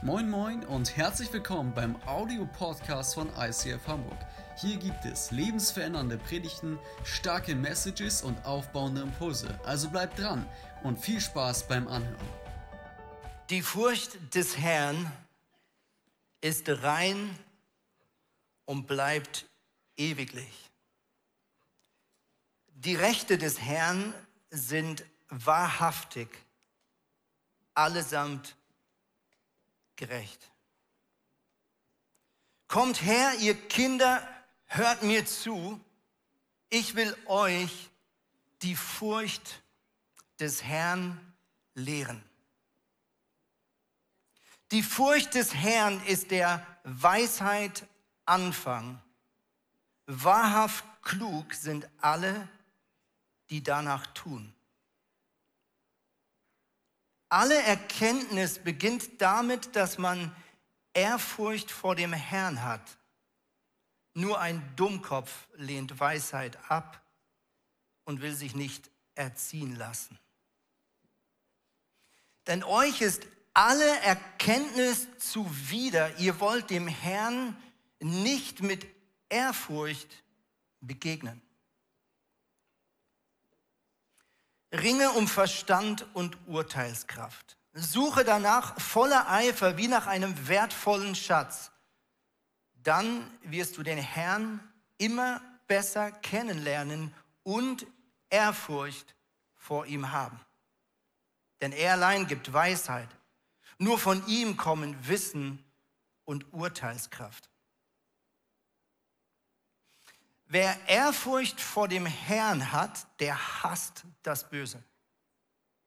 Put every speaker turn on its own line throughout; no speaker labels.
Moin Moin und herzlich willkommen beim Audio-Podcast von ICF Hamburg. Hier gibt es lebensverändernde Predigten, starke Messages und aufbauende Impulse. Also bleibt dran und viel Spaß beim Anhören.
Die Furcht des Herrn ist rein und bleibt ewiglich. Die Rechte des Herrn sind wahrhaftig, allesamt gerecht. Kommt her, ihr Kinder, hört mir zu, ich will euch die Furcht des Herrn lehren. Die Furcht des Herrn ist der Weisheit Anfang. Wahrhaft klug sind alle, die danach tun. Alle Erkenntnis beginnt damit, dass man Ehrfurcht vor dem Herrn hat. Nur ein Dummkopf lehnt Weisheit ab und will sich nicht erziehen lassen. Denn euch ist alle Erkenntnis zuwider. Ihr wollt dem Herrn nicht mit Ehrfurcht begegnen. Ringe um Verstand und Urteilskraft. Suche danach voller Eifer wie nach einem wertvollen Schatz. Dann wirst du den Herrn immer besser kennenlernen und Ehrfurcht vor ihm haben. Denn er allein gibt Weisheit. Nur von ihm kommen Wissen und Urteilskraft. Wer Ehrfurcht vor dem Herrn hat, der hasst das Böse.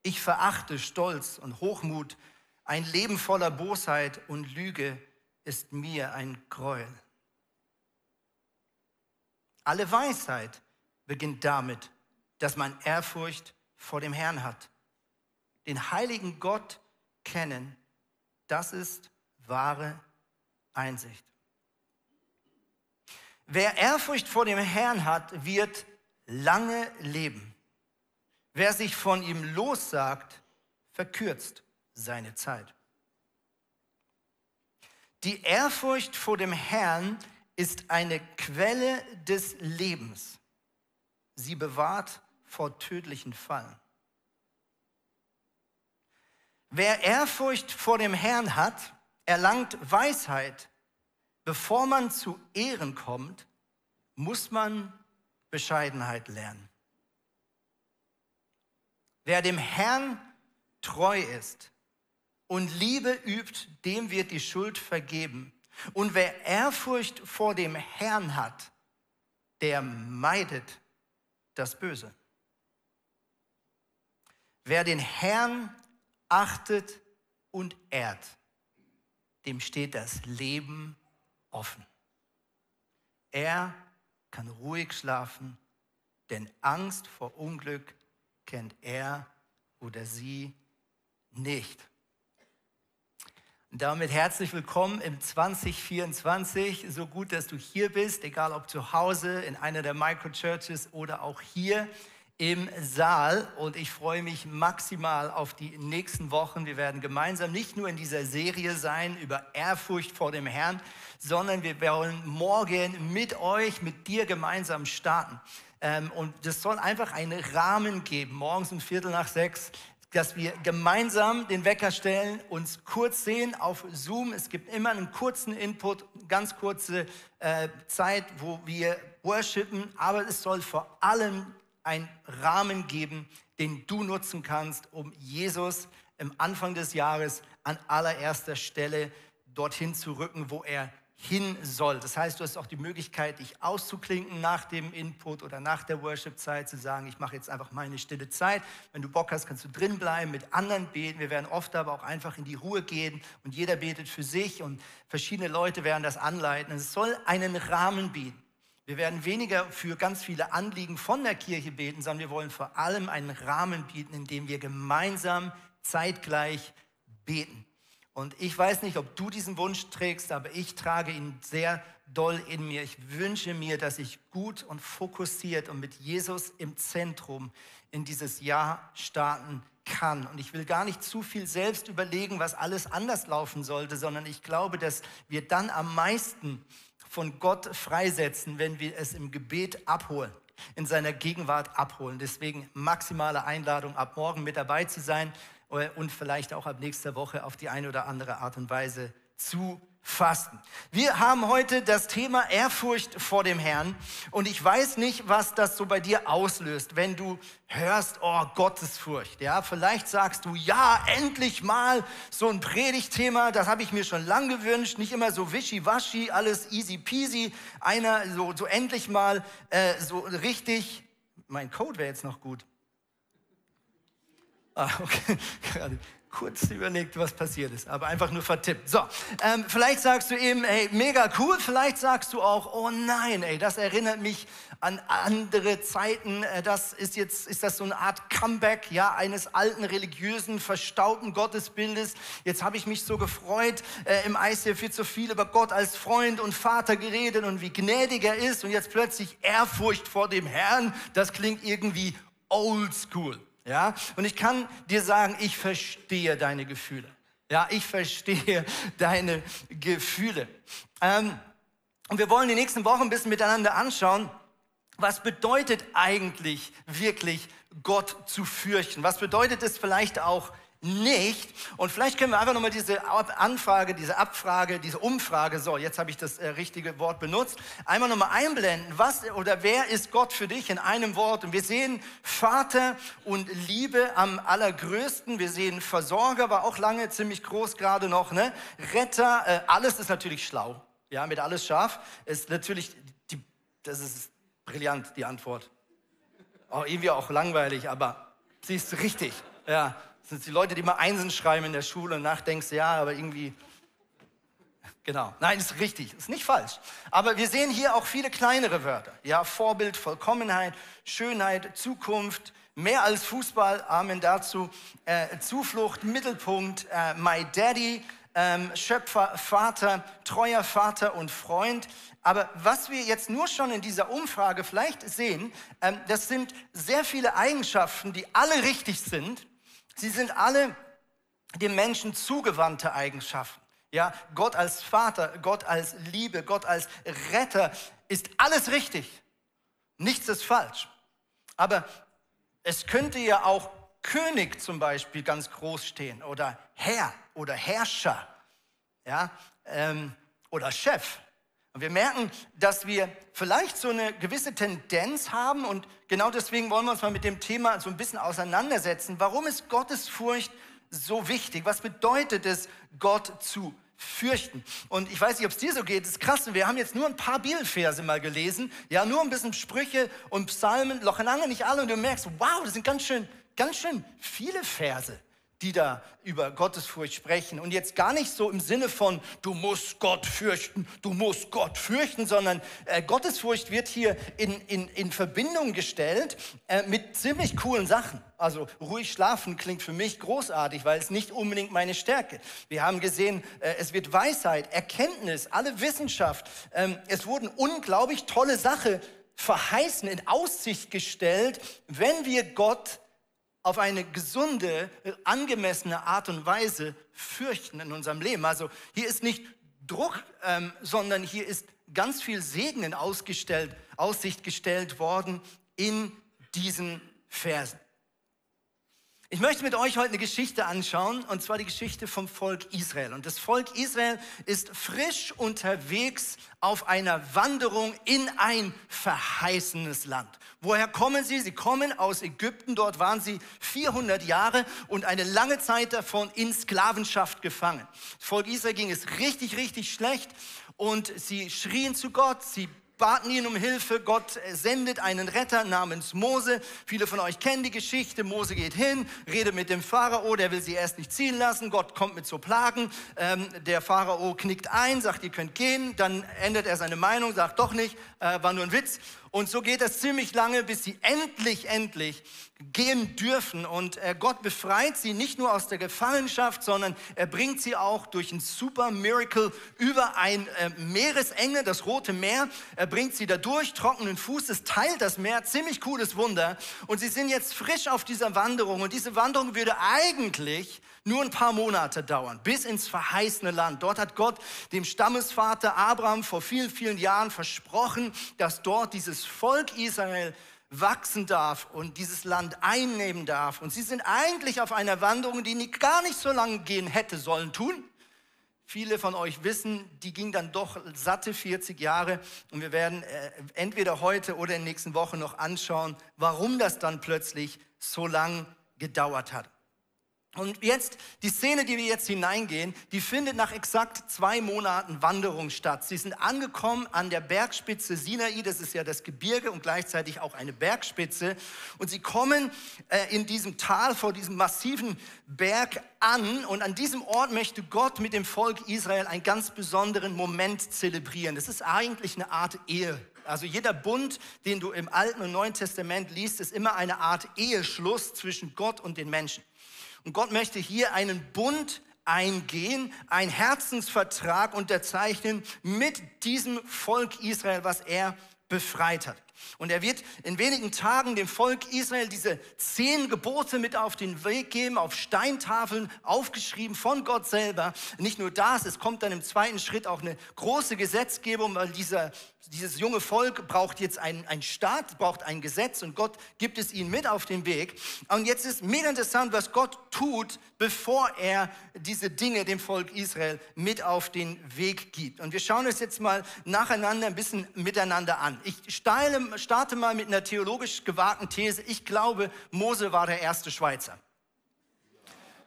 Ich verachte Stolz und Hochmut. Ein Leben voller Bosheit und Lüge ist mir ein Gräuel. Alle Weisheit beginnt damit, dass man Ehrfurcht vor dem Herrn hat. Den heiligen Gott kennen, das ist wahre Einsicht. Wer Ehrfurcht vor dem Herrn hat, wird lange leben. Wer sich von ihm lossagt, verkürzt seine Zeit. Die Ehrfurcht vor dem Herrn ist eine Quelle des Lebens. Sie bewahrt vor tödlichen Fallen. Wer Ehrfurcht vor dem Herrn hat, erlangt Weisheit Bevor man zu Ehren kommt, muss man Bescheidenheit lernen. Wer dem Herrn treu ist und Liebe übt, dem wird die Schuld vergeben. Und wer Ehrfurcht vor dem Herrn hat, der meidet das Böse. Wer den Herrn achtet und ehrt, dem steht das Leben offen. Er kann ruhig schlafen, denn Angst vor Unglück kennt er oder sie nicht. Damit herzlich willkommen im 2024. So gut, dass du hier bist, egal ob zu Hause, in einer der Microchurches oder auch hier im Saal und ich freue mich maximal auf die nächsten Wochen. Wir werden gemeinsam nicht nur in dieser Serie sein über Ehrfurcht vor dem Herrn, sondern wir wollen morgen mit euch, mit dir gemeinsam starten. Ähm, und das soll einfach einen Rahmen geben, morgens um Viertel nach sechs, dass wir gemeinsam den Wecker stellen, uns kurz sehen auf Zoom. Es gibt immer einen kurzen Input, ganz kurze äh, Zeit, wo wir worshipen, aber es soll vor allem einen Rahmen geben, den du nutzen kannst, um Jesus im Anfang des Jahres an allererster Stelle dorthin zu rücken, wo er hin soll. Das heißt, du hast auch die Möglichkeit, dich auszuklinken nach dem Input oder nach der Worship-Zeit, zu sagen, ich mache jetzt einfach meine stille Zeit. Wenn du Bock hast, kannst du drin bleiben, mit anderen beten. Wir werden oft aber auch einfach in die Ruhe gehen und jeder betet für sich und verschiedene Leute werden das anleiten. Es soll einen Rahmen bieten. Wir werden weniger für ganz viele Anliegen von der Kirche beten, sondern wir wollen vor allem einen Rahmen bieten, in dem wir gemeinsam zeitgleich beten. Und ich weiß nicht, ob du diesen Wunsch trägst, aber ich trage ihn sehr doll in mir. Ich wünsche mir, dass ich gut und fokussiert und mit Jesus im Zentrum in dieses Jahr starten kann. Und ich will gar nicht zu viel selbst überlegen, was alles anders laufen sollte, sondern ich glaube, dass wir dann am meisten von Gott freisetzen, wenn wir es im Gebet abholen, in seiner Gegenwart abholen. Deswegen maximale Einladung, ab morgen mit dabei zu sein äh, und vielleicht auch ab nächster Woche auf die eine oder andere Art und Weise zu Fasten. Wir haben heute das Thema Ehrfurcht vor dem Herrn und ich weiß nicht, was das so bei dir auslöst, wenn du hörst, oh Gottesfurcht. Ja, vielleicht sagst du, ja, endlich mal so ein Predigtthema, das habe ich mir schon lange gewünscht, nicht immer so wischiwaschi, alles easy peasy, einer so, so endlich mal äh, so richtig, mein Code wäre jetzt noch gut. Ah, okay, gerade kurz überlegt, was passiert ist, aber einfach nur vertippt. So, ähm, vielleicht sagst du eben, hey, mega cool, vielleicht sagst du auch, oh nein, ey, das erinnert mich an andere Zeiten, äh, das ist jetzt, ist das so eine Art Comeback, ja, eines alten, religiösen, verstaubten Gottesbildes. Jetzt habe ich mich so gefreut, äh, im ICF wird so viel über Gott als Freund und Vater geredet und wie gnädig er ist und jetzt plötzlich Ehrfurcht vor dem Herrn, das klingt irgendwie oldschool. Ja? Und ich kann dir sagen, ich verstehe deine Gefühle. Ja, ich verstehe deine Gefühle. Ähm, und wir wollen die nächsten Wochen ein bisschen miteinander anschauen, was bedeutet eigentlich wirklich Gott zu fürchten? Was bedeutet es vielleicht auch nicht. Und vielleicht können wir einfach nochmal diese Anfrage, diese Abfrage, diese Umfrage, so, jetzt habe ich das äh, richtige Wort benutzt, einmal nochmal einblenden. Was oder wer ist Gott für dich in einem Wort? Und wir sehen Vater und Liebe am allergrößten. Wir sehen Versorger, war auch lange ziemlich groß gerade noch, ne? Retter, äh, alles ist natürlich schlau. Ja, mit alles scharf ist natürlich, die, das ist brillant, die Antwort. Auch irgendwie auch langweilig, aber sie ist richtig. Ja, das sind die Leute, die mal Einsen schreiben in der Schule und nachdenkst, ja, aber irgendwie, genau. Nein, ist richtig, ist nicht falsch. Aber wir sehen hier auch viele kleinere Wörter. Ja, Vorbild, Vollkommenheit, Schönheit, Zukunft, mehr als Fußball, Amen dazu, äh, Zuflucht, Mittelpunkt, äh, My Daddy, ähm, Schöpfer, Vater, treuer Vater und Freund. Aber was wir jetzt nur schon in dieser Umfrage vielleicht sehen, ähm, das sind sehr viele Eigenschaften, die alle richtig sind, Sie sind alle dem Menschen zugewandte Eigenschaften. Ja, Gott als Vater, Gott als Liebe, Gott als Retter ist alles richtig. Nichts ist falsch. Aber es könnte ja auch König zum Beispiel ganz groß stehen oder Herr oder Herrscher ja, ähm, oder Chef. Und wir merken, dass wir vielleicht so eine gewisse Tendenz haben und genau deswegen wollen wir uns mal mit dem Thema so ein bisschen auseinandersetzen. Warum ist Gottesfurcht so wichtig? Was bedeutet es, Gott zu fürchten? Und ich weiß nicht, ob es dir so geht, das ist krass. Wir haben jetzt nur ein paar Bibelverse mal gelesen, ja, nur ein bisschen Sprüche und Psalmen, noch lange nicht alle und du merkst, wow, das sind ganz schön, ganz schön viele Verse die da über Gottesfurcht sprechen. Und jetzt gar nicht so im Sinne von, du musst Gott fürchten, du musst Gott fürchten, sondern äh, Gottesfurcht wird hier in, in, in Verbindung gestellt äh, mit ziemlich coolen Sachen. Also ruhig schlafen klingt für mich großartig, weil es nicht unbedingt meine Stärke. Wir haben gesehen, äh, es wird Weisheit, Erkenntnis, alle Wissenschaft. Ähm, es wurden unglaublich tolle Sachen verheißen, in Aussicht gestellt, wenn wir Gott auf eine gesunde, angemessene Art und Weise fürchten in unserem Leben. Also hier ist nicht Druck, ähm, sondern hier ist ganz viel Segen in Aussicht gestellt worden in diesen Versen. Ich möchte mit euch heute eine Geschichte anschauen, und zwar die Geschichte vom Volk Israel. Und das Volk Israel ist frisch unterwegs auf einer Wanderung in ein verheißenes Land. Woher kommen sie? Sie kommen aus Ägypten. Dort waren sie 400 Jahre und eine lange Zeit davon in Sklavenschaft gefangen. Das Volk Israel ging es richtig, richtig schlecht und sie schrien zu Gott. Sie baten ihn um Hilfe. Gott sendet einen Retter namens Mose. Viele von euch kennen die Geschichte. Mose geht hin, redet mit dem Pharao, der will sie erst nicht ziehen lassen. Gott kommt mit so Plagen. Ähm, der Pharao knickt ein, sagt, ihr könnt gehen. Dann ändert er seine Meinung, sagt doch nicht, äh, war nur ein Witz. Und so geht es ziemlich lange, bis sie endlich, endlich gehen dürfen. Und äh, Gott befreit sie nicht nur aus der Gefangenschaft, sondern er bringt sie auch durch ein super Miracle über ein äh, Meeresenge, das Rote Meer. Er bringt sie da durch, trockenen Fußes, teilt das Meer, ziemlich cooles Wunder. Und sie sind jetzt frisch auf dieser Wanderung. Und diese Wanderung würde eigentlich nur ein paar Monate dauern, bis ins verheißene Land. Dort hat Gott dem Stammesvater Abraham vor vielen, vielen Jahren versprochen, dass dort dieses Volk Israel wachsen darf und dieses Land einnehmen darf. Und sie sind eigentlich auf einer Wanderung, die gar nicht so lange gehen hätte sollen tun. Viele von euch wissen, die ging dann doch satte 40 Jahre und wir werden äh, entweder heute oder in den nächsten Wochen noch anschauen, warum das dann plötzlich so lang gedauert hat. Und jetzt, die Szene, die wir jetzt hineingehen, die findet nach exakt zwei Monaten Wanderung statt. Sie sind angekommen an der Bergspitze Sinai, das ist ja das Gebirge und gleichzeitig auch eine Bergspitze. Und sie kommen äh, in diesem Tal vor diesem massiven Berg an. Und an diesem Ort möchte Gott mit dem Volk Israel einen ganz besonderen Moment zelebrieren. Das ist eigentlich eine Art Ehe. Also jeder Bund, den du im Alten und Neuen Testament liest, ist immer eine Art Eheschluss zwischen Gott und den Menschen. Und Gott möchte hier einen Bund eingehen, einen Herzensvertrag unterzeichnen mit diesem Volk Israel, was er befreit hat. Und er wird in wenigen Tagen dem Volk Israel diese zehn Gebote mit auf den Weg geben, auf Steintafeln aufgeschrieben von Gott selber. Nicht nur das, es kommt dann im zweiten Schritt auch eine große Gesetzgebung, weil dieser dieses junge Volk braucht jetzt einen, einen Staat, braucht ein Gesetz und Gott gibt es ihnen mit auf den Weg. Und jetzt ist mega interessant, was Gott tut, bevor er diese Dinge dem Volk Israel mit auf den Weg gibt. Und wir schauen uns jetzt mal nacheinander ein bisschen miteinander an. Ich steile, starte mal mit einer theologisch gewagten These. Ich glaube, Mose war der erste Schweizer.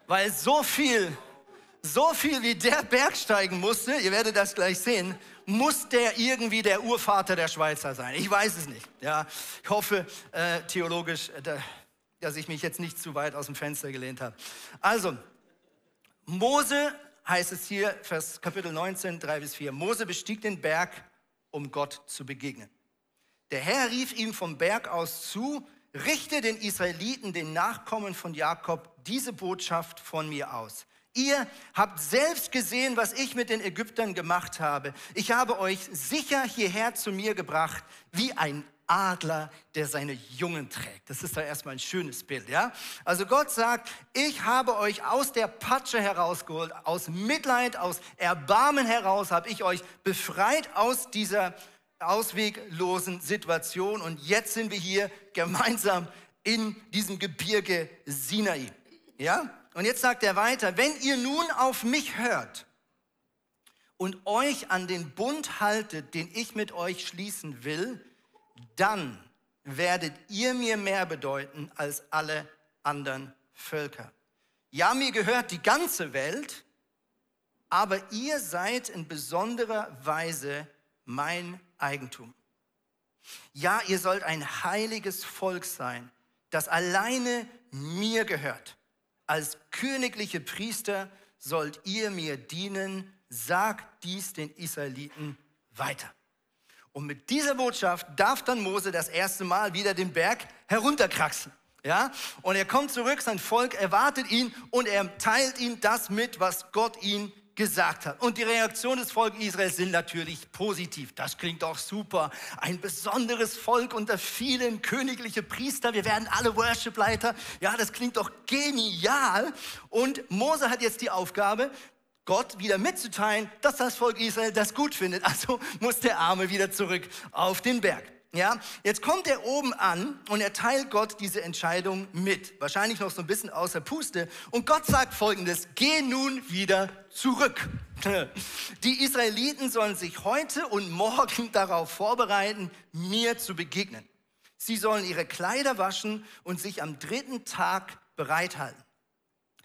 Weil so viel, so viel wie der Berg steigen musste, ihr werdet das gleich sehen, muss der irgendwie der Urvater der Schweizer sein? Ich weiß es nicht. Ja, ich hoffe äh, theologisch, äh, dass ich mich jetzt nicht zu weit aus dem Fenster gelehnt habe. Also, Mose heißt es hier, Vers Kapitel 19, 3 bis 4. Mose bestieg den Berg, um Gott zu begegnen. Der Herr rief ihm vom Berg aus zu, richte den Israeliten, den Nachkommen von Jakob, diese Botschaft von mir aus. Ihr habt selbst gesehen, was ich mit den Ägyptern gemacht habe. Ich habe euch sicher hierher zu mir gebracht, wie ein Adler, der seine Jungen trägt. Das ist da erstmal ein schönes Bild, ja? Also Gott sagt, ich habe euch aus der Patsche herausgeholt, aus Mitleid, aus Erbarmen heraus habe ich euch befreit aus dieser ausweglosen Situation und jetzt sind wir hier gemeinsam in diesem Gebirge Sinai, ja? Und jetzt sagt er weiter, wenn ihr nun auf mich hört und euch an den Bund haltet, den ich mit euch schließen will, dann werdet ihr mir mehr bedeuten als alle anderen Völker. Ja, mir gehört die ganze Welt, aber ihr seid in besonderer Weise mein Eigentum. Ja, ihr sollt ein heiliges Volk sein, das alleine mir gehört. Als königliche Priester sollt ihr mir dienen, sagt dies den Israeliten weiter. Und mit dieser Botschaft darf dann Mose das erste Mal wieder den Berg herunterkraxen. Ja? Und er kommt zurück, sein Volk erwartet ihn und er teilt ihm das mit, was Gott ihm gesagt hat. Und die Reaktion des Volkes Israels sind natürlich positiv. Das klingt doch super. Ein besonderes Volk unter vielen königliche Priester. Wir werden alle Worship-Leiter. Ja, das klingt doch genial. Und Mose hat jetzt die Aufgabe, Gott wieder mitzuteilen, dass das Volk Israel das gut findet. Also muss der Arme wieder zurück auf den Berg. Ja, jetzt kommt er oben an und er teilt Gott diese Entscheidung mit. Wahrscheinlich noch so ein bisschen außer Puste. Und Gott sagt folgendes, geh nun wieder zurück. Die Israeliten sollen sich heute und morgen darauf vorbereiten, mir zu begegnen. Sie sollen ihre Kleider waschen und sich am dritten Tag bereithalten.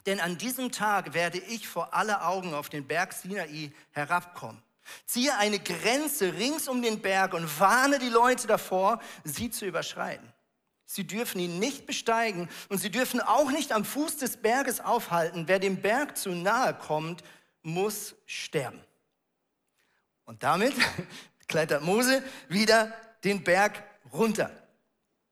Denn an diesem Tag werde ich vor alle Augen auf den Berg Sinai herabkommen. Ziehe eine Grenze rings um den Berg und warne die Leute davor, sie zu überschreiten. Sie dürfen ihn nicht besteigen und sie dürfen auch nicht am Fuß des Berges aufhalten. Wer dem Berg zu nahe kommt, muss sterben. Und damit klettert Mose wieder den Berg runter.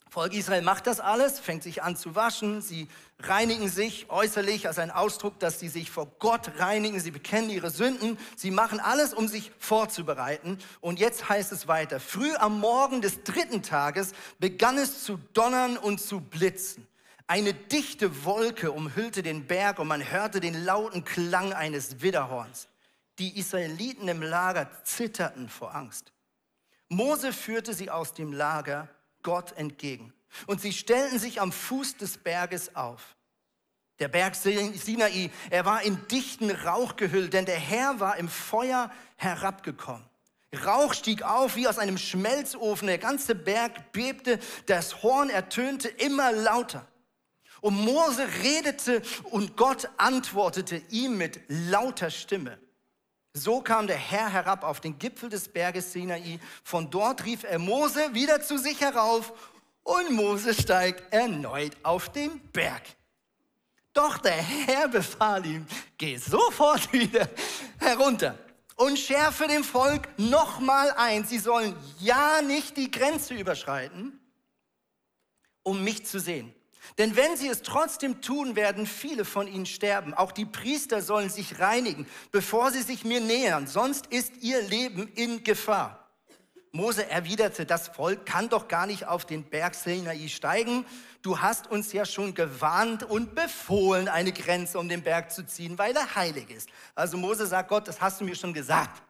Volk Israel macht das alles, fängt sich an zu waschen, sie reinigen sich äußerlich als ein Ausdruck, dass sie sich vor Gott reinigen, sie bekennen ihre Sünden, sie machen alles, um sich vorzubereiten. Und jetzt heißt es weiter, früh am Morgen des dritten Tages begann es zu donnern und zu blitzen. Eine dichte Wolke umhüllte den Berg und man hörte den lauten Klang eines Widderhorns. Die Israeliten im Lager zitterten vor Angst. Mose führte sie aus dem Lager Gott entgegen. Und sie stellten sich am Fuß des Berges auf. Der Berg Sinai, er war in dichten Rauch gehüllt, denn der Herr war im Feuer herabgekommen. Rauch stieg auf wie aus einem Schmelzofen, der ganze Berg bebte, das Horn ertönte immer lauter. Und Mose redete und Gott antwortete ihm mit lauter Stimme. So kam der Herr herab auf den Gipfel des Berges Sinai. Von dort rief er Mose wieder zu sich herauf und Mose steigt erneut auf den Berg. Doch der Herr befahl ihm, geh sofort wieder herunter und schärfe dem Volk nochmal ein. Sie sollen ja nicht die Grenze überschreiten, um mich zu sehen. Denn wenn sie es trotzdem tun, werden viele von ihnen sterben. Auch die Priester sollen sich reinigen, bevor sie sich mir nähern, sonst ist ihr Leben in Gefahr. Mose erwiderte, das Volk kann doch gar nicht auf den Berg Sinai steigen. Du hast uns ja schon gewarnt und befohlen, eine Grenze um den Berg zu ziehen, weil er heilig ist. Also Mose sagt Gott, das hast du mir schon gesagt.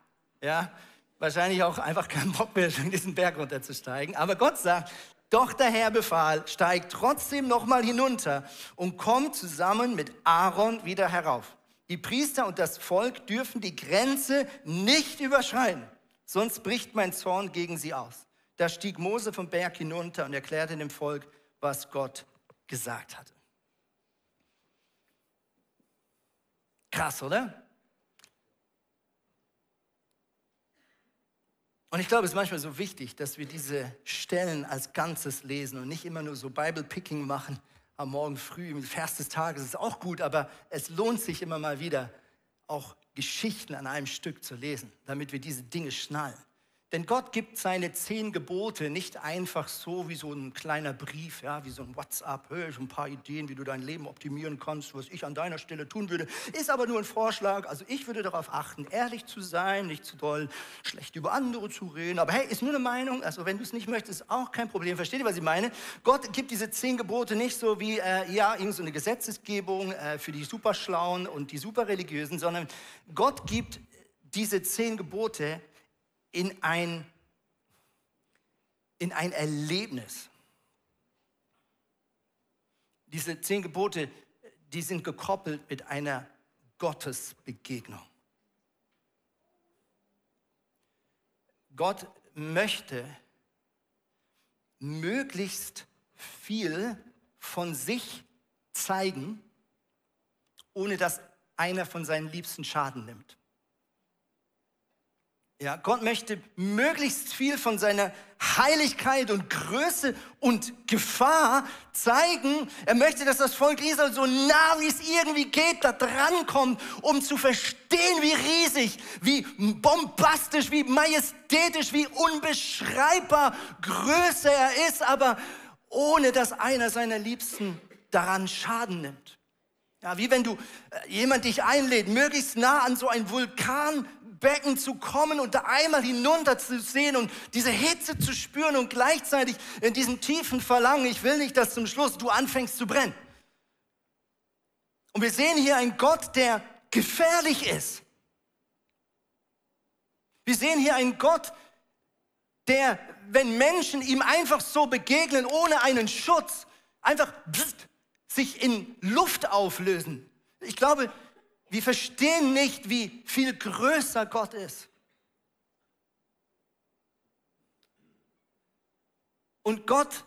Ja, wahrscheinlich auch einfach keinen Bock mehr, diesen Berg runterzusteigen. Aber Gott sagt, doch der Herr befahl, steigt trotzdem nochmal hinunter und kommt zusammen mit Aaron wieder herauf. Die Priester und das Volk dürfen die Grenze nicht überschreiten, sonst bricht mein Zorn gegen sie aus. Da stieg Mose vom Berg hinunter und erklärte dem Volk, was Gott gesagt hatte. Krass, oder? Und ich glaube, es ist manchmal so wichtig, dass wir diese Stellen als Ganzes lesen und nicht immer nur so Bible-Picking machen am Morgen früh im Vers des Tages. Ist auch gut, aber es lohnt sich immer mal wieder, auch Geschichten an einem Stück zu lesen, damit wir diese Dinge schnallen. Denn Gott gibt seine zehn Gebote nicht einfach so wie so ein kleiner Brief, ja, wie so ein WhatsApp, hey, so ein paar Ideen, wie du dein Leben optimieren kannst, was ich an deiner Stelle tun würde. Ist aber nur ein Vorschlag. Also ich würde darauf achten, ehrlich zu sein, nicht zu doll schlecht über andere zu reden. Aber hey, ist nur eine Meinung. Also wenn du es nicht möchtest, ist auch kein Problem. Versteht ihr, was ich meine? Gott gibt diese zehn Gebote nicht so wie, äh, ja, irgendeine so Gesetzesgebung äh, für die Superschlauen und die Superreligiösen, sondern Gott gibt diese zehn Gebote in ein, in ein Erlebnis. Diese zehn Gebote, die sind gekoppelt mit einer Gottesbegegnung. Gott möchte möglichst viel von sich zeigen, ohne dass einer von seinen Liebsten Schaden nimmt. Ja, Gott möchte möglichst viel von seiner Heiligkeit und Größe und Gefahr zeigen. Er möchte, dass das Volk Israel so nah wie es irgendwie geht da drankommt, um zu verstehen, wie riesig, wie bombastisch, wie majestätisch, wie unbeschreibbar größer er ist, aber ohne dass einer seiner Liebsten daran Schaden nimmt. Ja, wie wenn du äh, jemand dich einlädt, möglichst nah an so ein Vulkan Becken zu kommen und da einmal hinunter zu sehen und diese Hitze zu spüren und gleichzeitig in diesem tiefen Verlangen, ich will nicht, dass zum Schluss du anfängst zu brennen. Und wir sehen hier einen Gott, der gefährlich ist. Wir sehen hier einen Gott, der, wenn Menschen ihm einfach so begegnen, ohne einen Schutz, einfach sich in Luft auflösen. Ich glaube, wir verstehen nicht, wie viel größer Gott ist. Und Gott,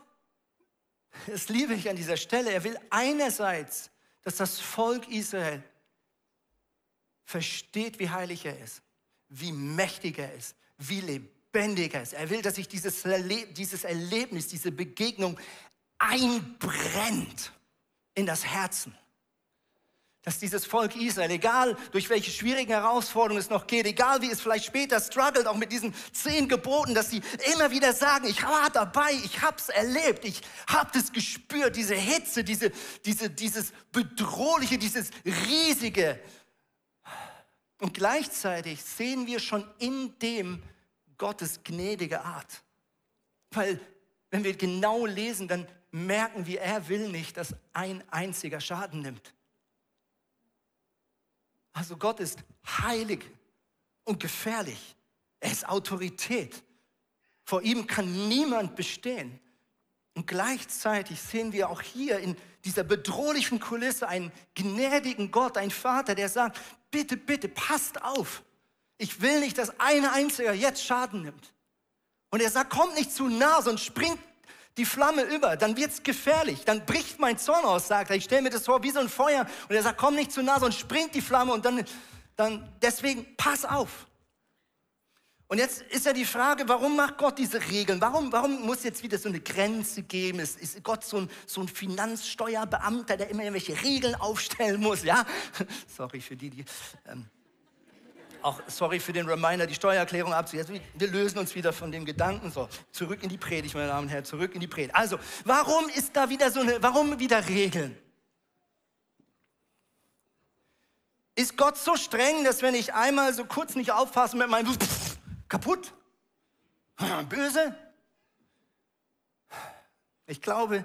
das liebe ich an dieser Stelle, er will einerseits, dass das Volk Israel versteht, wie heilig er ist, wie mächtig er ist, wie lebendig er ist. Er will, dass sich dieses, dieses Erlebnis, diese Begegnung einbrennt in das Herzen dass dieses Volk Israel, egal durch welche schwierigen Herausforderungen es noch geht, egal wie es vielleicht später struggelt, auch mit diesen zehn Geboten, dass sie immer wieder sagen, ich war dabei, ich hab's erlebt, ich hab das gespürt, diese Hitze, diese, diese, dieses bedrohliche, dieses riesige. Und gleichzeitig sehen wir schon in dem Gottes gnädige Art. Weil wenn wir genau lesen, dann merken wir, er will nicht, dass ein einziger Schaden nimmt. Also Gott ist heilig und gefährlich. Er ist Autorität. Vor ihm kann niemand bestehen. Und gleichzeitig sehen wir auch hier in dieser bedrohlichen Kulisse einen gnädigen Gott, einen Vater, der sagt, bitte, bitte, passt auf. Ich will nicht, dass ein einziger jetzt Schaden nimmt. Und er sagt, kommt nicht zu nah, sonst springt die Flamme über, dann wird es gefährlich, dann bricht mein Zorn aus, sagt er. Ich stelle mir das vor wie so ein Feuer und er sagt, komm nicht zu nah, sonst springt die Flamme und dann, dann deswegen pass auf. Und jetzt ist ja die Frage, warum macht Gott diese Regeln? Warum, warum muss jetzt wieder so eine Grenze geben? Ist, ist Gott so ein, so ein Finanzsteuerbeamter, der immer irgendwelche Regeln aufstellen muss? Ja, sorry für die, die ähm, auch sorry für den Reminder, die Steuererklärung abzugeben. Wir lösen uns wieder von dem Gedanken. So, zurück in die Predigt, meine Damen und Herren, zurück in die Predigt. Also, warum ist da wieder so eine, warum wieder Regeln? Ist Gott so streng, dass wenn ich einmal so kurz nicht aufpasse mit meinem pff, kaputt, böse? Ich glaube,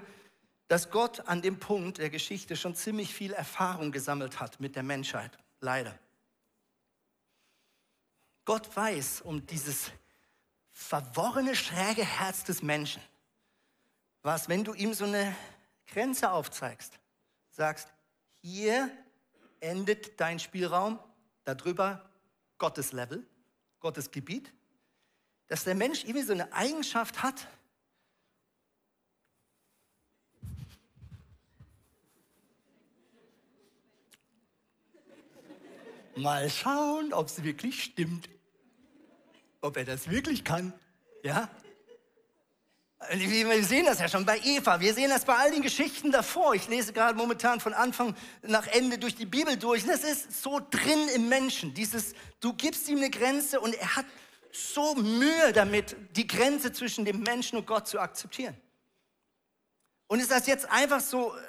dass Gott an dem Punkt der Geschichte schon ziemlich viel Erfahrung gesammelt hat mit der Menschheit. Leider. Gott weiß um dieses verworrene, schräge Herz des Menschen. Was, wenn du ihm so eine Grenze aufzeigst, sagst, hier endet dein Spielraum, darüber Gottes Level, Gottes Gebiet, dass der Mensch irgendwie so eine Eigenschaft hat, Mal schauen, ob es wirklich stimmt ob er das wirklich kann. Ja? Wir sehen das ja schon bei Eva, wir sehen das bei all den Geschichten davor. Ich lese gerade momentan von Anfang nach Ende durch die Bibel durch. Das ist so drin im Menschen. Dieses, du gibst ihm eine Grenze und er hat so Mühe damit, die Grenze zwischen dem Menschen und Gott zu akzeptieren. Und ist das jetzt einfach so, äh,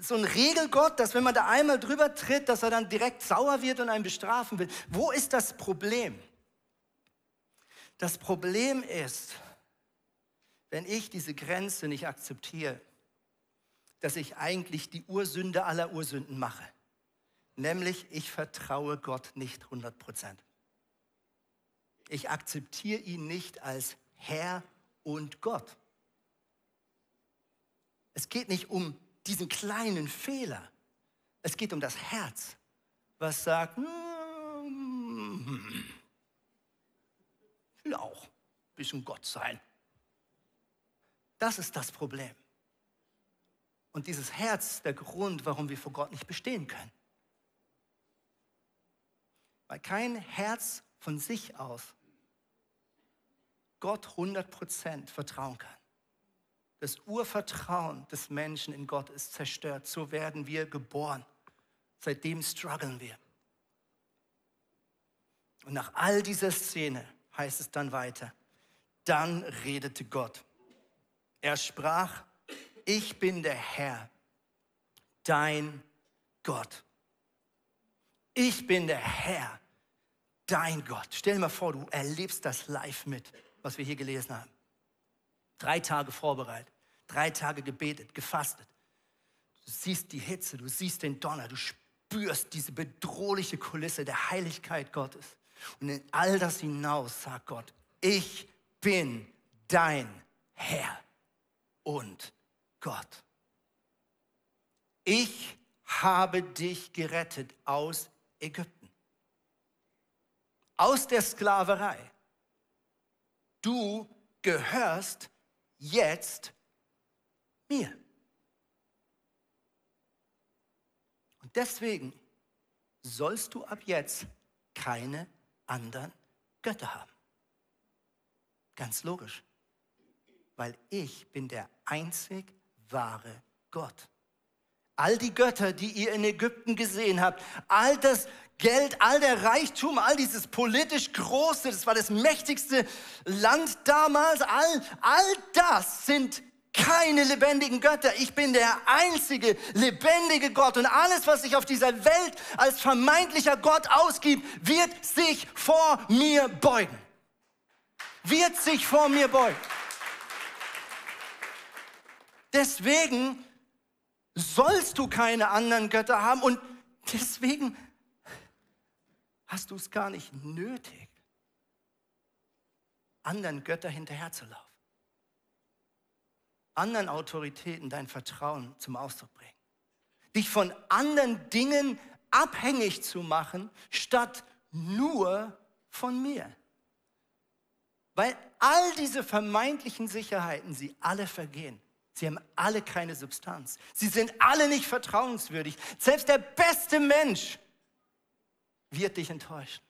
so ein Regelgott, dass wenn man da einmal drüber tritt, dass er dann direkt sauer wird und einen bestrafen will? Wo ist das Problem? Das Problem ist, wenn ich diese Grenze nicht akzeptiere, dass ich eigentlich die Ursünde aller Ursünden mache. Nämlich, ich vertraue Gott nicht 100 Prozent. Ich akzeptiere ihn nicht als Herr und Gott. Es geht nicht um diesen kleinen Fehler. Es geht um das Herz, was sagt, mm, will auch bisschen Gott sein. Das ist das Problem. Und dieses Herz der Grund, warum wir vor Gott nicht bestehen können. Weil kein Herz von sich aus Gott 100% vertrauen kann. Das Urvertrauen des Menschen in Gott ist zerstört. So werden wir geboren. Seitdem strugglen wir. Und nach all dieser Szene heißt es dann weiter. Dann redete Gott. Er sprach, ich bin der Herr, dein Gott. Ich bin der Herr, dein Gott. Stell dir mal vor, du erlebst das live mit, was wir hier gelesen haben. Drei Tage vorbereitet, drei Tage gebetet, gefastet. Du siehst die Hitze, du siehst den Donner, du spürst diese bedrohliche Kulisse der Heiligkeit Gottes. Und in all das hinaus sagt Gott, ich bin dein Herr und Gott. Ich habe dich gerettet aus Ägypten, aus der Sklaverei. Du gehörst jetzt mir. Und deswegen sollst du ab jetzt keine anderen Götter haben. Ganz logisch, weil ich bin der einzig wahre Gott. All die Götter, die ihr in Ägypten gesehen habt, all das Geld, all der Reichtum, all dieses politisch Große, das war das mächtigste Land damals, all, all das sind keine lebendigen Götter. Ich bin der einzige lebendige Gott und alles, was sich auf dieser Welt als vermeintlicher Gott ausgibt, wird sich vor mir beugen. Wird sich vor mir beugen. Deswegen sollst du keine anderen Götter haben und deswegen hast du es gar nicht nötig, anderen Götter hinterherzulaufen, anderen Autoritäten dein Vertrauen zum Ausdruck bringen, dich von anderen Dingen abhängig zu machen, statt nur von mir. Weil all diese vermeintlichen Sicherheiten, sie alle vergehen. Sie haben alle keine Substanz. Sie sind alle nicht vertrauenswürdig. Selbst der beste Mensch wird dich enttäuschen.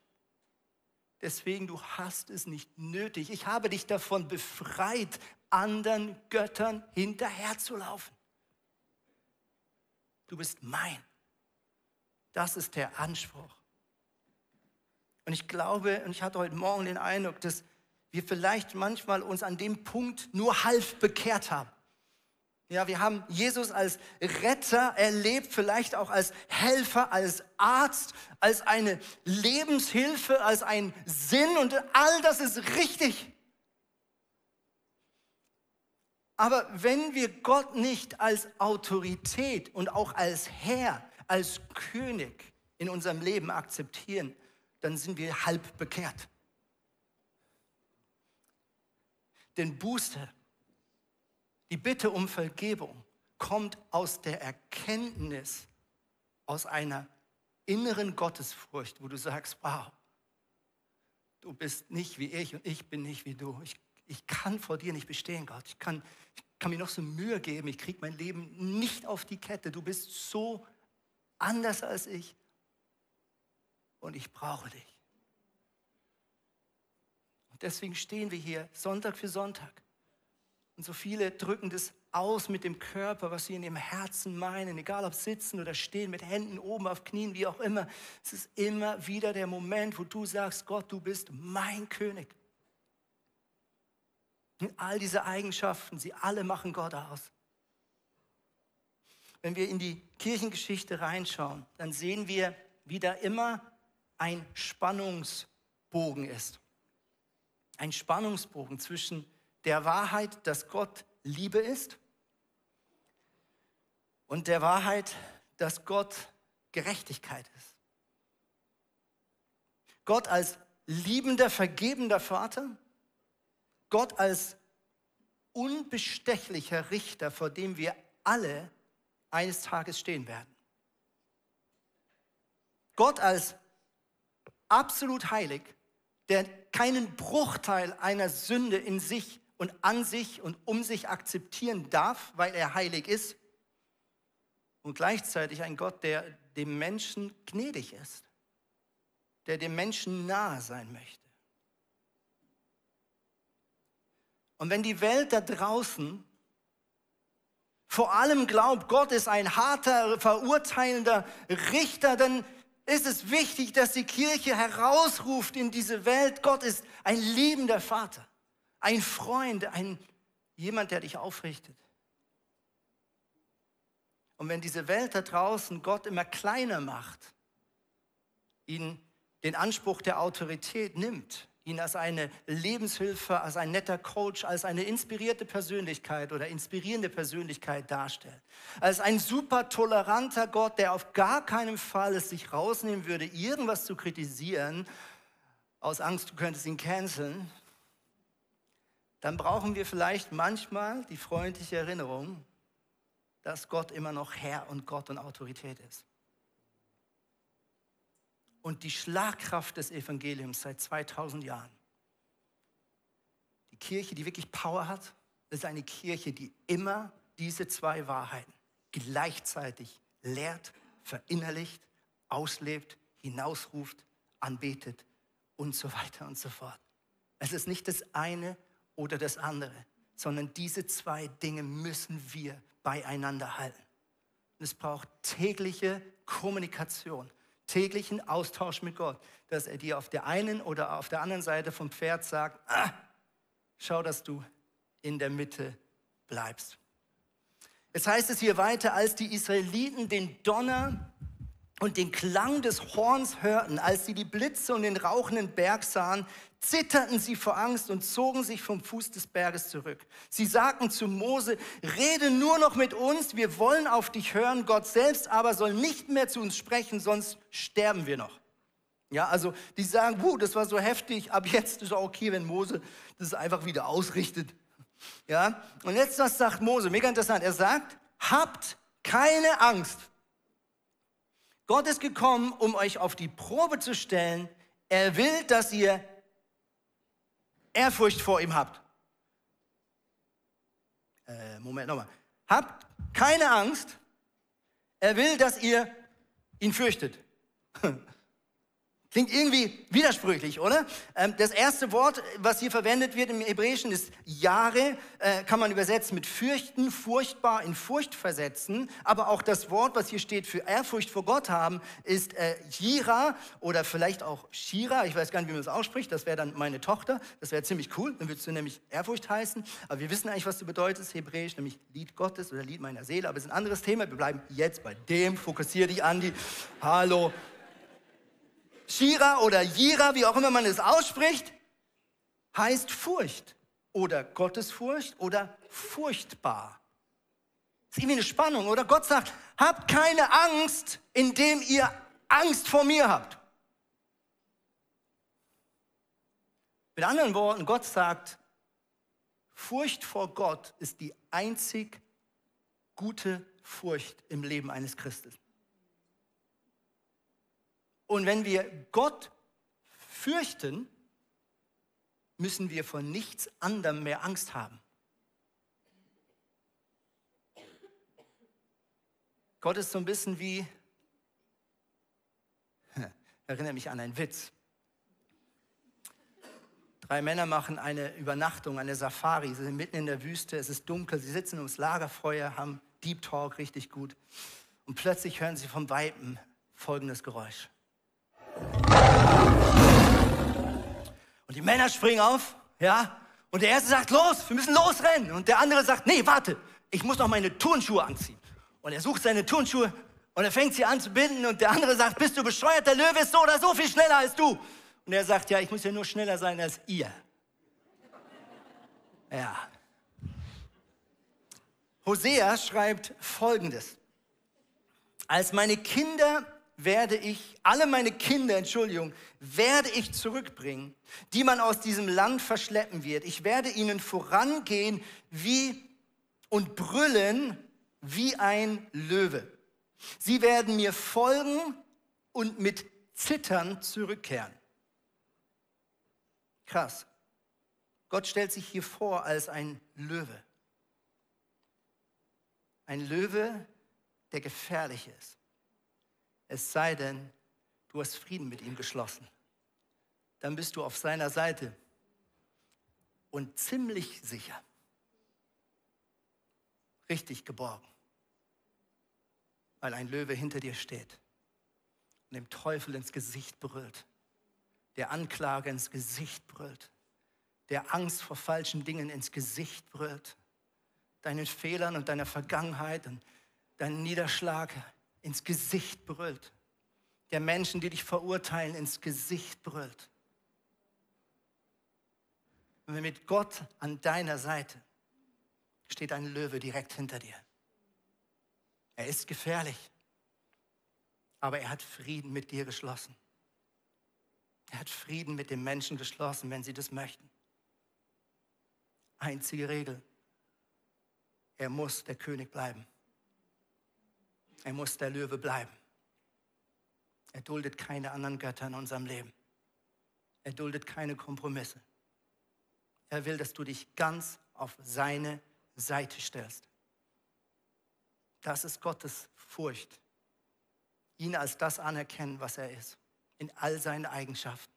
Deswegen, du hast es nicht nötig. Ich habe dich davon befreit, anderen Göttern hinterherzulaufen. Du bist mein. Das ist der Anspruch. Und ich glaube, und ich hatte heute Morgen den Eindruck, dass wir vielleicht manchmal uns an dem Punkt nur halb bekehrt haben. Ja, wir haben Jesus als Retter erlebt, vielleicht auch als Helfer, als Arzt, als eine Lebenshilfe, als ein Sinn und all das ist richtig. Aber wenn wir Gott nicht als Autorität und auch als Herr, als König in unserem Leben akzeptieren, dann sind wir halb bekehrt. Denn Buße die Bitte um Vergebung kommt aus der Erkenntnis, aus einer inneren Gottesfurcht, wo du sagst, wow, du bist nicht wie ich und ich bin nicht wie du. Ich, ich kann vor dir nicht bestehen, Gott. Ich kann, ich kann mir noch so Mühe geben, ich kriege mein Leben nicht auf die Kette. Du bist so anders als ich und ich brauche dich. Und deswegen stehen wir hier Sonntag für Sonntag und so viele drücken das aus mit dem Körper, was sie in ihrem Herzen meinen, egal ob sitzen oder stehen, mit Händen oben auf Knien, wie auch immer. Es ist immer wieder der Moment, wo du sagst, Gott, du bist mein König. Und all diese Eigenschaften, sie alle machen Gott aus. Wenn wir in die Kirchengeschichte reinschauen, dann sehen wir, wie da immer ein Spannungsbogen ist. Ein Spannungsbogen zwischen der Wahrheit, dass Gott Liebe ist und der Wahrheit, dass Gott Gerechtigkeit ist. Gott als liebender, vergebender Vater, Gott als unbestechlicher Richter, vor dem wir alle eines Tages stehen werden. Gott als absolut heilig, der keinen Bruchteil einer Sünde in sich und an sich und um sich akzeptieren darf, weil er heilig ist. Und gleichzeitig ein Gott, der dem Menschen gnädig ist, der dem Menschen nahe sein möchte. Und wenn die Welt da draußen vor allem glaubt, Gott ist ein harter, verurteilender Richter, dann ist es wichtig, dass die Kirche herausruft in diese Welt, Gott ist ein liebender Vater ein Freund, ein jemand, der dich aufrichtet. Und wenn diese Welt da draußen Gott immer kleiner macht, ihn den Anspruch der Autorität nimmt, ihn als eine Lebenshilfe, als ein netter Coach, als eine inspirierte Persönlichkeit oder inspirierende Persönlichkeit darstellt, als ein super toleranter Gott, der auf gar keinen Fall es sich rausnehmen würde, irgendwas zu kritisieren, aus Angst, du könntest ihn canceln, dann brauchen wir vielleicht manchmal die freundliche Erinnerung, dass Gott immer noch Herr und Gott und Autorität ist. Und die Schlagkraft des Evangeliums seit 2000 Jahren, die Kirche, die wirklich Power hat, ist eine Kirche, die immer diese zwei Wahrheiten gleichzeitig lehrt, verinnerlicht, auslebt, hinausruft, anbetet und so weiter und so fort. Es ist nicht das eine oder das andere, sondern diese zwei Dinge müssen wir beieinander halten. Und es braucht tägliche Kommunikation, täglichen Austausch mit Gott, dass er dir auf der einen oder auf der anderen Seite vom Pferd sagt, ah, schau, dass du in der Mitte bleibst. Es heißt es hier weiter, als die Israeliten den Donner und den Klang des Horns hörten, als sie die Blitze und den rauchenden Berg sahen, zitterten sie vor Angst und zogen sich vom Fuß des Berges zurück. Sie sagten zu Mose, rede nur noch mit uns, wir wollen auf dich hören, Gott selbst aber soll nicht mehr zu uns sprechen, sonst sterben wir noch. Ja, also die sagen, wuh, das war so heftig, ab jetzt ist es okay, wenn Mose das einfach wieder ausrichtet. Ja, und jetzt was sagt Mose, mega interessant, er sagt, habt keine Angst, Gott ist gekommen, um euch auf die Probe zu stellen. Er will, dass ihr Ehrfurcht vor ihm habt. Äh, Moment nochmal. Habt keine Angst. Er will, dass ihr ihn fürchtet. Klingt irgendwie widersprüchlich, oder? Ähm, das erste Wort, was hier verwendet wird im Hebräischen, ist Jahre, äh, kann man übersetzen mit fürchten, furchtbar, in Furcht versetzen. Aber auch das Wort, was hier steht für Ehrfurcht vor Gott haben, ist äh, Jira oder vielleicht auch Shira. Ich weiß gar nicht, wie man das ausspricht. Das wäre dann meine Tochter. Das wäre ziemlich cool. Dann würdest du nämlich Ehrfurcht heißen. Aber wir wissen eigentlich, was du bedeutest, Hebräisch, nämlich Lied Gottes oder Lied meiner Seele. Aber es ist ein anderes Thema. Wir bleiben jetzt bei dem. Fokussier dich, Andi. Hallo. Shira oder Jira, wie auch immer man es ausspricht, heißt Furcht oder Gottesfurcht oder furchtbar. Das ist irgendwie eine Spannung, oder? Gott sagt, habt keine Angst, indem ihr Angst vor mir habt. Mit anderen Worten, Gott sagt, Furcht vor Gott ist die einzig gute Furcht im Leben eines Christen. Und wenn wir Gott fürchten, müssen wir vor nichts anderem mehr Angst haben. Gott ist so ein bisschen wie, erinnere mich an einen Witz. Drei Männer machen eine Übernachtung, eine Safari. Sie sind mitten in der Wüste, es ist dunkel, sie sitzen ums Lagerfeuer, haben Deep Talk richtig gut. Und plötzlich hören sie vom Weipen folgendes Geräusch. Und die Männer springen auf, ja, und der erste sagt, los, wir müssen losrennen. Und der andere sagt, nee, warte, ich muss noch meine Turnschuhe anziehen. Und er sucht seine Turnschuhe und er fängt sie an zu binden und der andere sagt, bist du bescheuert, der Löwe ist so oder so viel schneller als du. Und er sagt, ja, ich muss ja nur schneller sein als ihr. Ja. Hosea schreibt folgendes. Als meine Kinder werde ich, alle meine Kinder, Entschuldigung, werde ich zurückbringen, die man aus diesem Land verschleppen wird. Ich werde ihnen vorangehen wie und brüllen wie ein Löwe. Sie werden mir folgen und mit Zittern zurückkehren. Krass. Gott stellt sich hier vor als ein Löwe. Ein Löwe, der gefährlich ist. Es sei denn, du hast Frieden mit ihm geschlossen. Dann bist du auf seiner Seite und ziemlich sicher. Richtig geborgen. Weil ein Löwe hinter dir steht und dem Teufel ins Gesicht brüllt, der Anklage ins Gesicht brüllt, der Angst vor falschen Dingen ins Gesicht brüllt, deinen Fehlern und deiner Vergangenheit und deinen Niederschlag ins Gesicht brüllt. Der Menschen, die dich verurteilen, ins Gesicht brüllt. Und mit Gott an deiner Seite steht ein Löwe direkt hinter dir. Er ist gefährlich, aber er hat Frieden mit dir geschlossen. Er hat Frieden mit den Menschen geschlossen, wenn sie das möchten. Einzige Regel, er muss der König bleiben. Er muss der Löwe bleiben. Er duldet keine anderen Götter in unserem Leben. Er duldet keine Kompromisse. Er will, dass du dich ganz auf seine Seite stellst. Das ist Gottes Furcht. Ihn als das anerkennen, was er ist, in all seinen Eigenschaften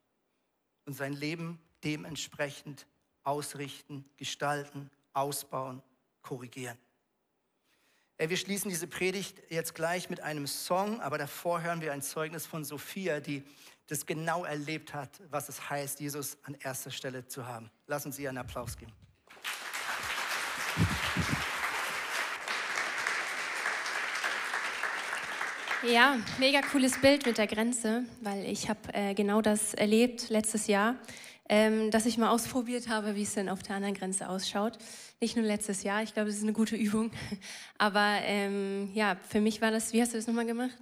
und sein Leben dementsprechend ausrichten, gestalten, ausbauen, korrigieren. Wir schließen diese Predigt jetzt gleich mit einem Song, aber davor hören wir ein Zeugnis von Sophia, die das genau erlebt hat, was es heißt, Jesus an erster Stelle zu haben. Lass uns ihr einen Applaus geben.
Ja, mega cooles Bild mit der Grenze, weil ich habe äh, genau das erlebt letztes Jahr, ähm, dass ich mal ausprobiert habe, wie es denn auf der anderen Grenze ausschaut. Nicht nur letztes Jahr, ich glaube, das ist eine gute Übung. Aber ähm, ja, für mich war das, wie hast du das nochmal gemacht?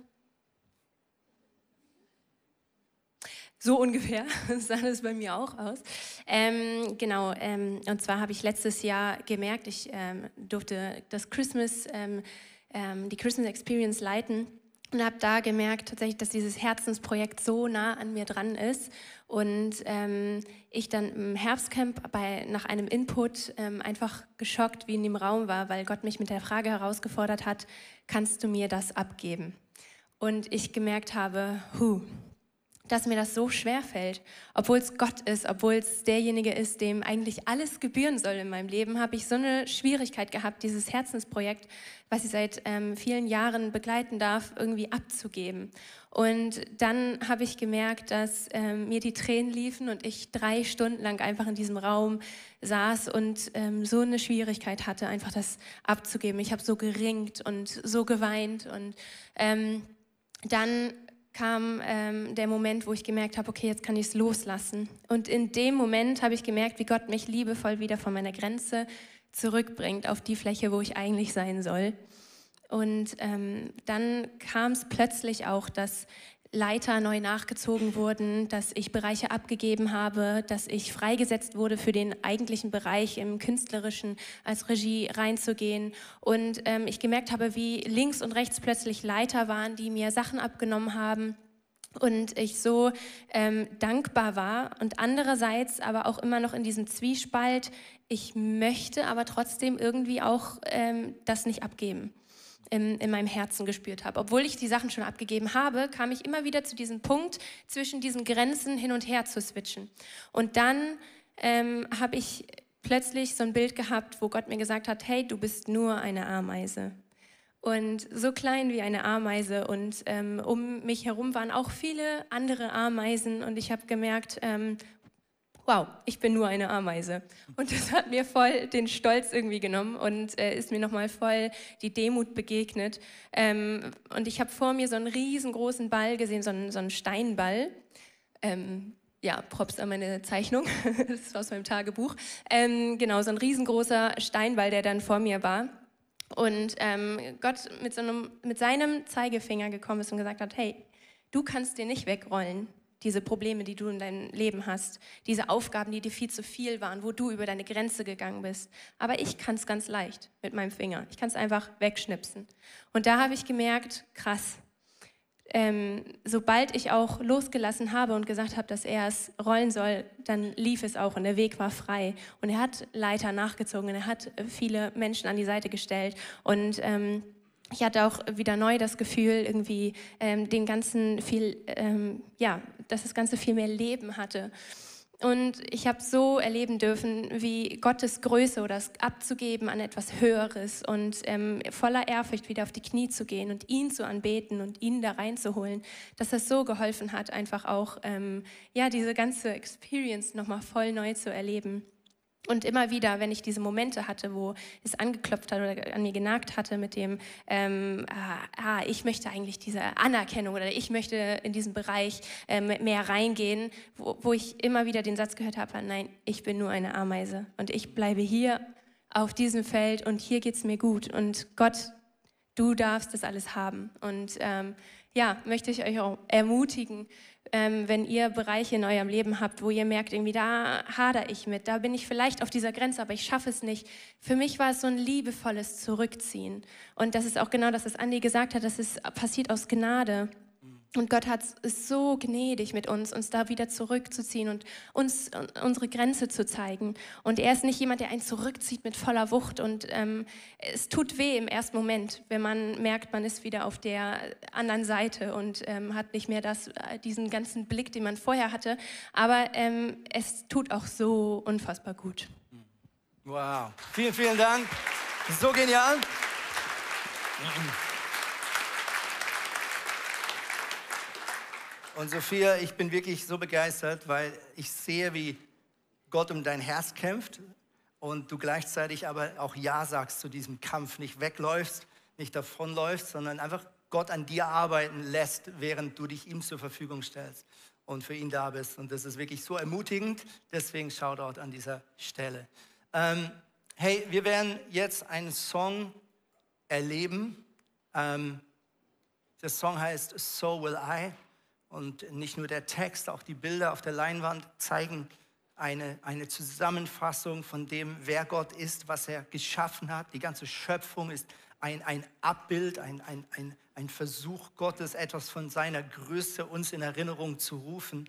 So ungefähr sah das bei mir auch aus. Ähm, genau, ähm, und zwar habe ich letztes Jahr gemerkt, ich ähm, durfte das Christmas, ähm, ähm, die Christmas Experience leiten und habe da gemerkt tatsächlich, dass dieses Herzensprojekt so nah an mir dran ist und ähm, ich dann im Herbstcamp bei, nach einem Input ähm, einfach geschockt wie in dem Raum war, weil Gott mich mit der Frage herausgefordert hat, kannst du mir das abgeben? Und ich gemerkt habe, hu, dass mir das so schwer fällt. Obwohl es Gott ist, obwohl es derjenige ist, dem eigentlich alles gebühren soll in meinem Leben, habe ich so eine Schwierigkeit gehabt, dieses Herzensprojekt, was ich seit ähm, vielen Jahren begleiten darf, irgendwie abzugeben. Und dann habe ich gemerkt, dass ähm, mir die Tränen liefen und ich drei Stunden lang einfach in diesem Raum saß und ähm, so eine Schwierigkeit hatte, einfach das abzugeben. Ich habe so geringt und so geweint und ähm, dann kam ähm, der Moment, wo ich gemerkt habe, okay, jetzt kann ich es loslassen. Und in dem Moment habe ich gemerkt, wie Gott mich liebevoll wieder von meiner Grenze zurückbringt auf die Fläche, wo ich eigentlich sein soll. Und ähm, dann kam es plötzlich auch, dass Leiter neu nachgezogen wurden, dass ich Bereiche abgegeben habe, dass ich freigesetzt wurde für den eigentlichen Bereich im künstlerischen als Regie reinzugehen. Und ähm, ich gemerkt habe, wie links und rechts plötzlich Leiter waren, die mir Sachen abgenommen haben und ich so ähm, dankbar war. Und andererseits aber auch immer noch in diesem Zwiespalt, ich möchte aber trotzdem irgendwie auch ähm, das nicht abgeben in, in meinem Herzen gespürt habe. Obwohl ich die Sachen schon abgegeben habe, kam ich immer wieder zu diesem Punkt, zwischen diesen Grenzen hin und her zu switchen. Und dann ähm, habe ich plötzlich so ein Bild gehabt, wo Gott mir gesagt hat, hey, du bist nur eine Ameise. Und so klein wie eine Ameise. Und ähm, um mich herum waren auch viele andere Ameisen. Und ich habe gemerkt, ähm, wow, ich bin nur eine Ameise. Und das hat mir voll den Stolz irgendwie genommen und äh, ist mir nochmal voll die Demut begegnet. Ähm, und ich habe vor mir so einen riesengroßen Ball gesehen, so einen, so einen Steinball. Ähm, ja, Props an meine Zeichnung, das ist aus meinem Tagebuch. Ähm, genau, so ein riesengroßer Steinball, der dann vor mir war. Und ähm, Gott mit, so einem, mit seinem Zeigefinger gekommen ist und gesagt hat, hey, du kannst den nicht wegrollen diese Probleme, die du in deinem Leben hast, diese Aufgaben, die dir viel zu viel waren, wo du über deine Grenze gegangen bist. Aber ich kann es ganz leicht mit meinem Finger. Ich kann es einfach wegschnipsen. Und da habe ich gemerkt, krass, ähm, sobald ich auch losgelassen habe und gesagt habe, dass er es rollen soll, dann lief es auch und der Weg war frei. Und er hat Leiter nachgezogen und er hat viele Menschen an die Seite gestellt. Und ähm, ich hatte auch wieder neu das Gefühl, irgendwie ähm, den ganzen viel, ähm, ja, dass das Ganze viel mehr Leben hatte. Und ich habe so erleben dürfen, wie Gottes Größe oder es abzugeben an etwas Höheres und ähm, voller Ehrfurcht wieder auf die Knie zu gehen und ihn zu anbeten und ihn da reinzuholen, dass das so geholfen hat, einfach auch ähm, ja diese ganze Experience nochmal voll neu zu erleben. Und immer wieder, wenn ich diese Momente hatte, wo es angeklopft hat oder an mir genagt hatte mit dem, ähm, ah, ah, ich möchte eigentlich diese Anerkennung oder ich möchte in diesen Bereich ähm, mehr reingehen, wo, wo ich immer wieder den Satz gehört habe, nein, ich bin nur eine Ameise und ich bleibe hier auf diesem Feld und hier geht es mir gut und Gott, du darfst das alles haben. Und ähm, ja, möchte ich euch auch ermutigen, ähm, wenn ihr Bereiche in eurem Leben habt, wo ihr merkt, irgendwie da hader ich mit, da bin ich vielleicht auf dieser Grenze, aber ich schaffe es nicht. Für mich war es so ein liebevolles Zurückziehen. Und das ist auch genau das, was Andi gesagt hat, das ist passiert aus Gnade. Und Gott hat es so gnädig mit uns, uns da wieder zurückzuziehen und uns unsere Grenze zu zeigen. Und er ist nicht jemand, der einen zurückzieht mit voller Wucht. Und ähm, es tut weh im ersten Moment, wenn man merkt, man ist wieder auf der anderen Seite und ähm, hat nicht mehr das, äh, diesen ganzen Blick, den man vorher hatte. Aber ähm, es tut auch so unfassbar gut.
Wow, vielen, vielen Dank. So genial. Und Sophia, ich bin wirklich so begeistert, weil ich sehe, wie Gott um dein Herz kämpft und du gleichzeitig aber auch Ja sagst zu diesem Kampf, nicht wegläufst, nicht davonläufst, sondern einfach Gott an dir arbeiten lässt, während du dich ihm zur Verfügung stellst und für ihn da bist. Und das ist wirklich so ermutigend. Deswegen Shoutout an dieser Stelle. Ähm, hey, wir werden jetzt einen Song erleben. Ähm, der Song heißt So Will I. Und nicht nur der Text, auch die Bilder auf der Leinwand zeigen eine, eine Zusammenfassung von dem, wer Gott ist, was er geschaffen hat. Die ganze Schöpfung ist ein, ein Abbild, ein, ein, ein, ein Versuch Gottes, etwas von seiner Größe uns in Erinnerung zu rufen.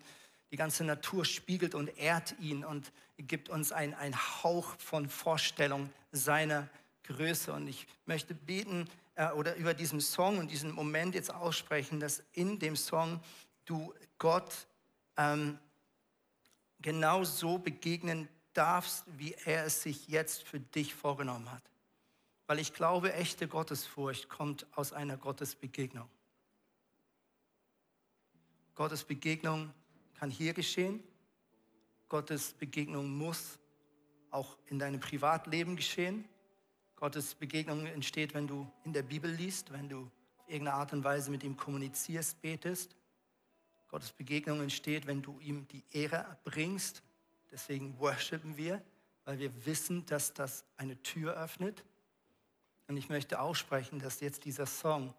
Die ganze Natur spiegelt und ehrt ihn und gibt uns einen Hauch von Vorstellung seiner Größe. Und ich möchte beten äh, oder über diesen Song und diesen Moment jetzt aussprechen, dass in dem Song du Gott ähm, genau so begegnen darfst, wie er es sich jetzt für dich vorgenommen hat. Weil ich glaube, echte Gottesfurcht kommt aus einer Gottesbegegnung. Gottes Begegnung kann hier geschehen. Gottes Begegnung muss auch in deinem Privatleben geschehen. Gottes Begegnung entsteht, wenn du in der Bibel liest, wenn du auf irgendeine Art und Weise mit ihm kommunizierst, betest. Gottes Begegnung entsteht, wenn du ihm die Ehre bringst. Deswegen worshipen wir, weil wir wissen, dass das eine Tür öffnet. Und ich möchte aussprechen, dass jetzt dieser Song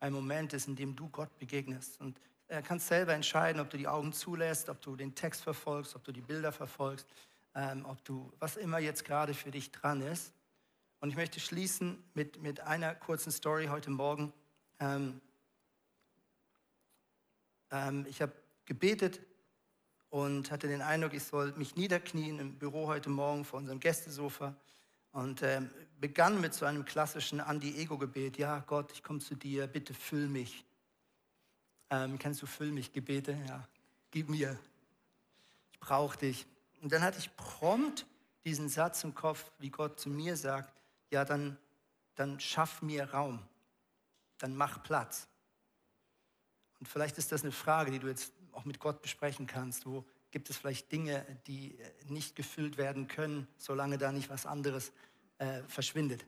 ein Moment ist, in dem du Gott begegnest. Und er kann selber entscheiden, ob du die Augen zulässt, ob du den Text verfolgst, ob du die Bilder verfolgst, ähm, ob du, was immer jetzt gerade für dich dran ist. Und ich möchte schließen mit, mit einer kurzen Story heute Morgen. Ähm, ähm, ich habe gebetet und hatte den Eindruck, ich soll mich niederknien im Büro heute Morgen vor unserem Gästesofa und ähm, begann mit so einem klassischen Anti-Ego-Gebet. Ja, Gott, ich komme zu dir, bitte füll mich. Ähm, kennst du Füll mich Gebete? Ja, gib mir. Ich brauche dich. Und dann hatte ich prompt diesen Satz im Kopf, wie Gott zu mir sagt, ja, dann, dann schaff mir Raum, dann mach Platz. Und vielleicht ist das eine Frage, die du jetzt auch mit Gott besprechen kannst. Wo gibt es vielleicht Dinge, die äh, nicht gefüllt werden können, solange da nicht was anderes äh, verschwindet?